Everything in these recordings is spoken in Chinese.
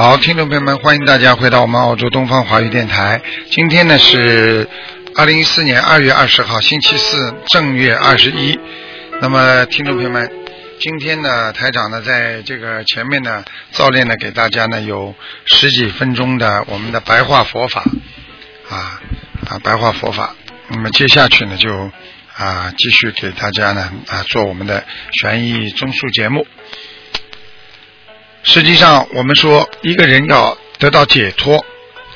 好，听众朋友们，欢迎大家回到我们澳洲东方华语电台。今天呢是二零一四年二月二十号，星期四，正月二十一。那么，听众朋友们，今天呢，台长呢在这个前面呢，造练呢给大家呢有十几分钟的我们的白话佛法啊啊白话佛法。那么接下去呢就啊继续给大家呢啊做我们的悬疑综述节目。实际上，我们说一个人要得到解脱，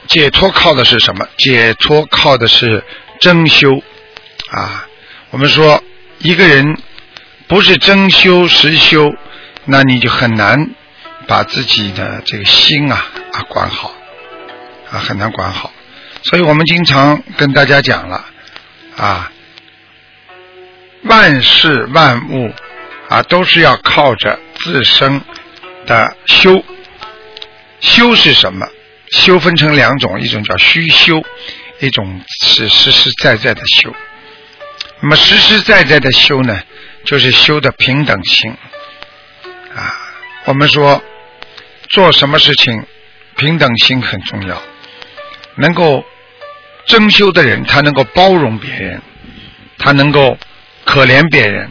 解脱靠的是什么？解脱靠的是真修啊。我们说一个人不是真修实修，那你就很难把自己的这个心啊啊管好啊，很难管好。所以我们经常跟大家讲了啊，万事万物啊都是要靠着自身。的修，修是什么？修分成两种，一种叫虚修，一种是实实在在的修。那么实实在在的修呢，就是修的平等心啊。我们说做什么事情，平等心很重要。能够真修的人，他能够包容别人，他能够可怜别人，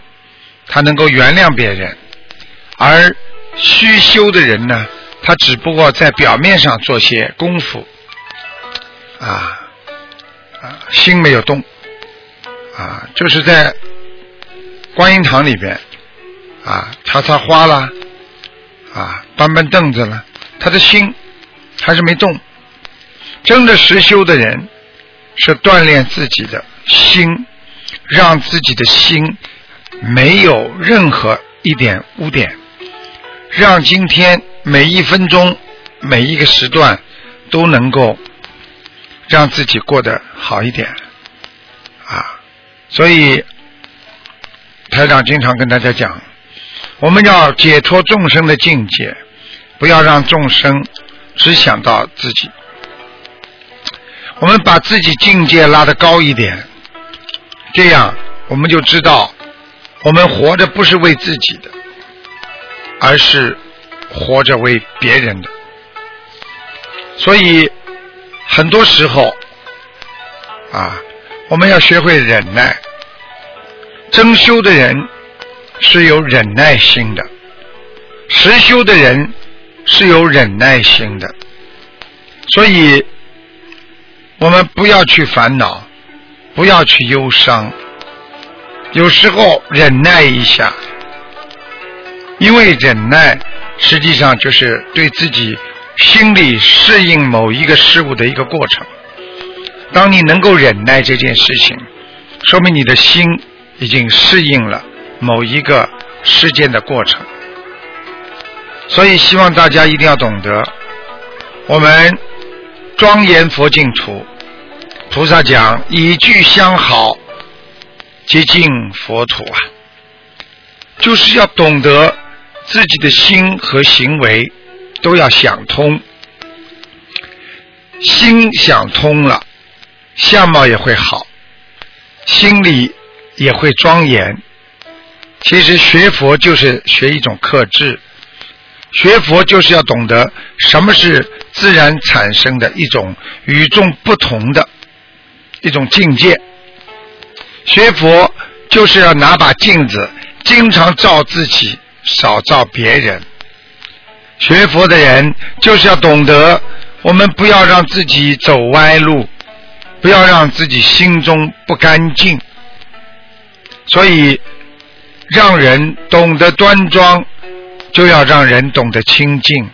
他能够原谅别人，而。虚修的人呢，他只不过在表面上做些功夫，啊啊，心没有动，啊，就是在观音堂里边，啊，擦擦花啦，啊，搬搬凳子了，他的心还是没动。真的实修的人，是锻炼自己的心，让自己的心没有任何一点污点。让今天每一分钟、每一个时段都能够让自己过得好一点啊！所以台长经常跟大家讲，我们要解脱众生的境界，不要让众生只想到自己。我们把自己境界拉得高一点，这样我们就知道，我们活着不是为自己的。而是活着为别人的，所以很多时候啊，我们要学会忍耐。真修的人是有忍耐心的，实修的人是有忍耐心的。所以，我们不要去烦恼，不要去忧伤，有时候忍耐一下。因为忍耐实际上就是对自己心理适应某一个事物的一个过程。当你能够忍耐这件事情，说明你的心已经适应了某一个事件的过程。所以希望大家一定要懂得，我们庄严佛净土，菩萨讲以具相好，接近佛土啊，就是要懂得。自己的心和行为都要想通，心想通了，相貌也会好，心里也会庄严。其实学佛就是学一种克制，学佛就是要懂得什么是自然产生的一种与众不同的一种境界。学佛就是要拿把镜子，经常照自己。少造别人，学佛的人就是要懂得，我们不要让自己走歪路，不要让自己心中不干净。所以，让人懂得端庄，就要让人懂得清净；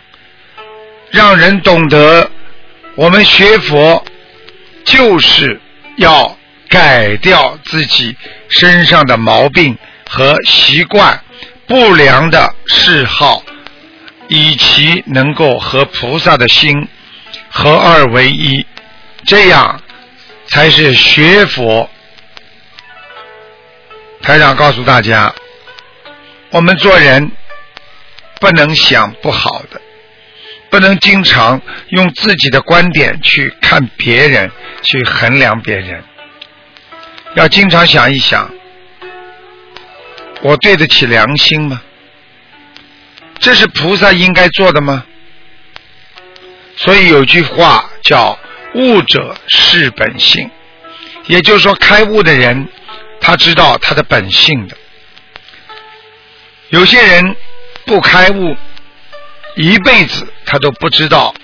让人懂得，我们学佛就是要改掉自己身上的毛病和习惯。不良的嗜好，以其能够和菩萨的心合二为一，这样才是学佛。台长告诉大家，我们做人不能想不好的，不能经常用自己的观点去看别人，去衡量别人，要经常想一想。我对得起良心吗？这是菩萨应该做的吗？所以有句话叫“悟者是本性”，也就是说，开悟的人他知道他的本性的。有些人不开悟，一辈子他都不知道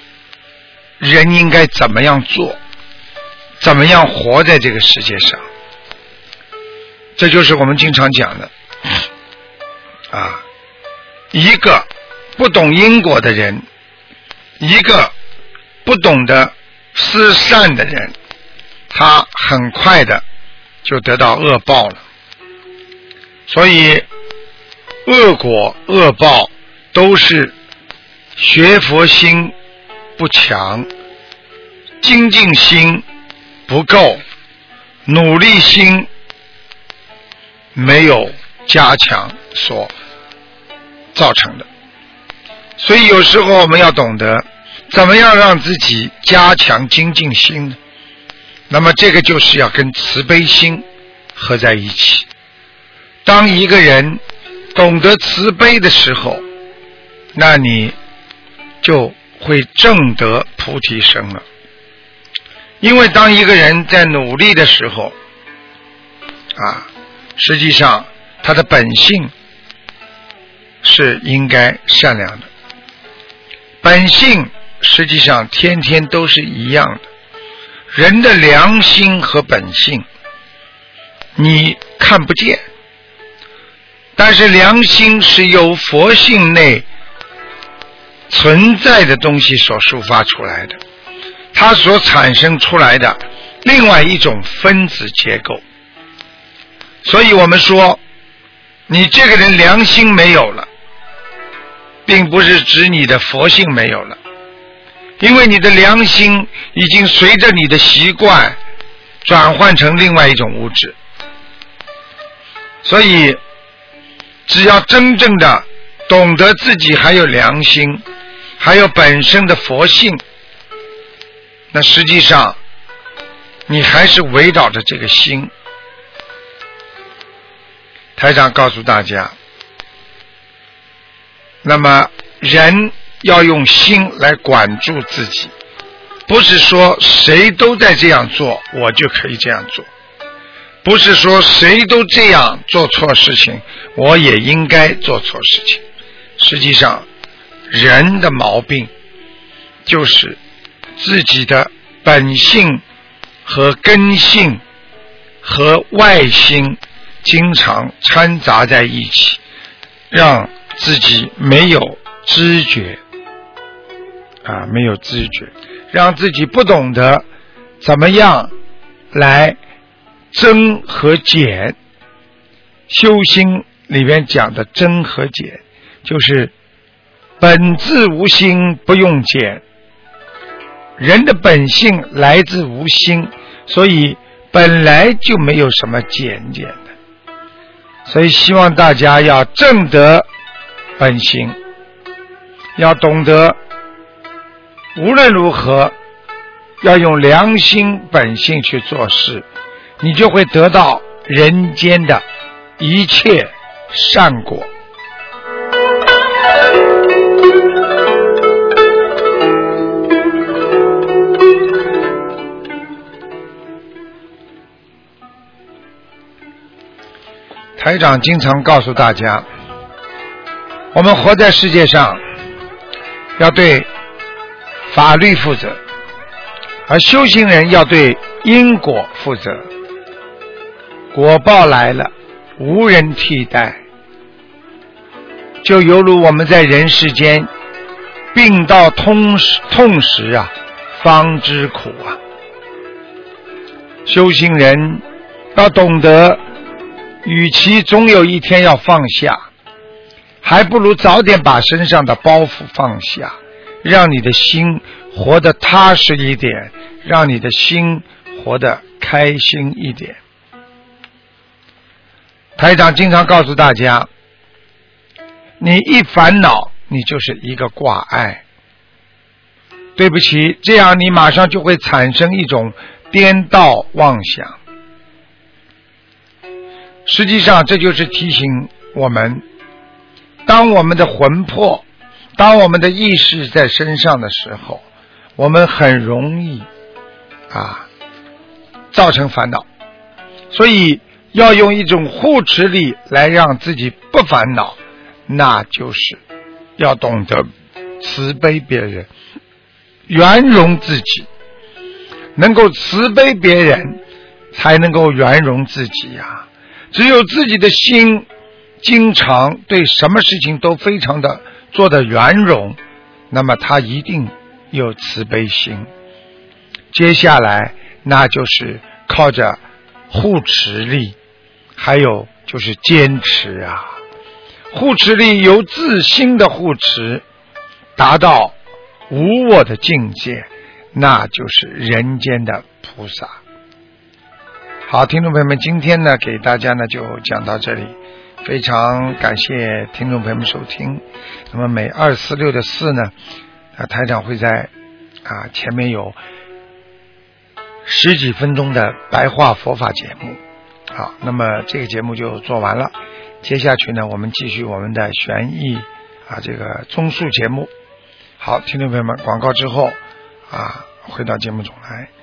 人应该怎么样做，怎么样活在这个世界上。这就是我们经常讲的啊，一个不懂因果的人，一个。不懂得施善的人，他很快的就得到恶报了。所以，恶果恶报都是学佛心不强、精进心不够、努力心没有加强所造成的。所以，有时候我们要懂得。怎么样让自己加强精进心呢？那么这个就是要跟慈悲心合在一起。当一个人懂得慈悲的时候，那你就会证得菩提生了。因为当一个人在努力的时候，啊，实际上他的本性是应该善良的，本性。实际上，天天都是一样的。人的良心和本性，你看不见，但是良心是由佛性内存在的东西所抒发出来的，它所产生出来的另外一种分子结构。所以我们说，你这个人良心没有了，并不是指你的佛性没有了。因为你的良心已经随着你的习惯转换成另外一种物质，所以只要真正的懂得自己还有良心，还有本身的佛性，那实际上你还是围绕着这个心。台长告诉大家，那么人。要用心来管住自己，不是说谁都在这样做，我就可以这样做；不是说谁都这样做错事情，我也应该做错事情。实际上，人的毛病就是自己的本性和根性和外心经常掺杂在一起，让自己没有知觉。啊，没有知觉，让自己不懂得怎么样来增和减。修心里面讲的增和减，就是本自无心，不用减。人的本性来自无心，所以本来就没有什么减减的。所以希望大家要正得本心，要懂得。无论如何，要用良心本性去做事，你就会得到人间的一切善果。台长经常告诉大家，我们活在世界上，要对。法律负责，而修行人要对因果负责。果报来了，无人替代。就犹如我们在人世间，病到痛时痛时啊，方知苦啊。修行人要懂得，与其总有一天要放下，还不如早点把身上的包袱放下。让你的心活得踏实一点，让你的心活得开心一点。台长经常告诉大家，你一烦恼，你就是一个挂碍。对不起，这样你马上就会产生一种颠倒妄想。实际上，这就是提醒我们，当我们的魂魄。当我们的意识在身上的时候，我们很容易啊造成烦恼，所以要用一种护持力来让自己不烦恼，那就是要懂得慈悲别人，圆融自己，能够慈悲别人，才能够圆融自己呀。只有自己的心经常对什么事情都非常的做的圆融，那么他一定有慈悲心。接下来那就是靠着护持力，还有就是坚持啊。护持力由自心的护持达到无我的境界，那就是人间的菩萨。好，听众朋友们，今天呢，给大家呢就讲到这里，非常感谢听众朋友们收听。那么每二四六的四呢，啊，台长会在啊前面有十几分钟的白话佛法节目。好，那么这个节目就做完了，接下去呢，我们继续我们的悬疑啊这个综述节目。好，听众朋友们，广告之后啊，回到节目中来。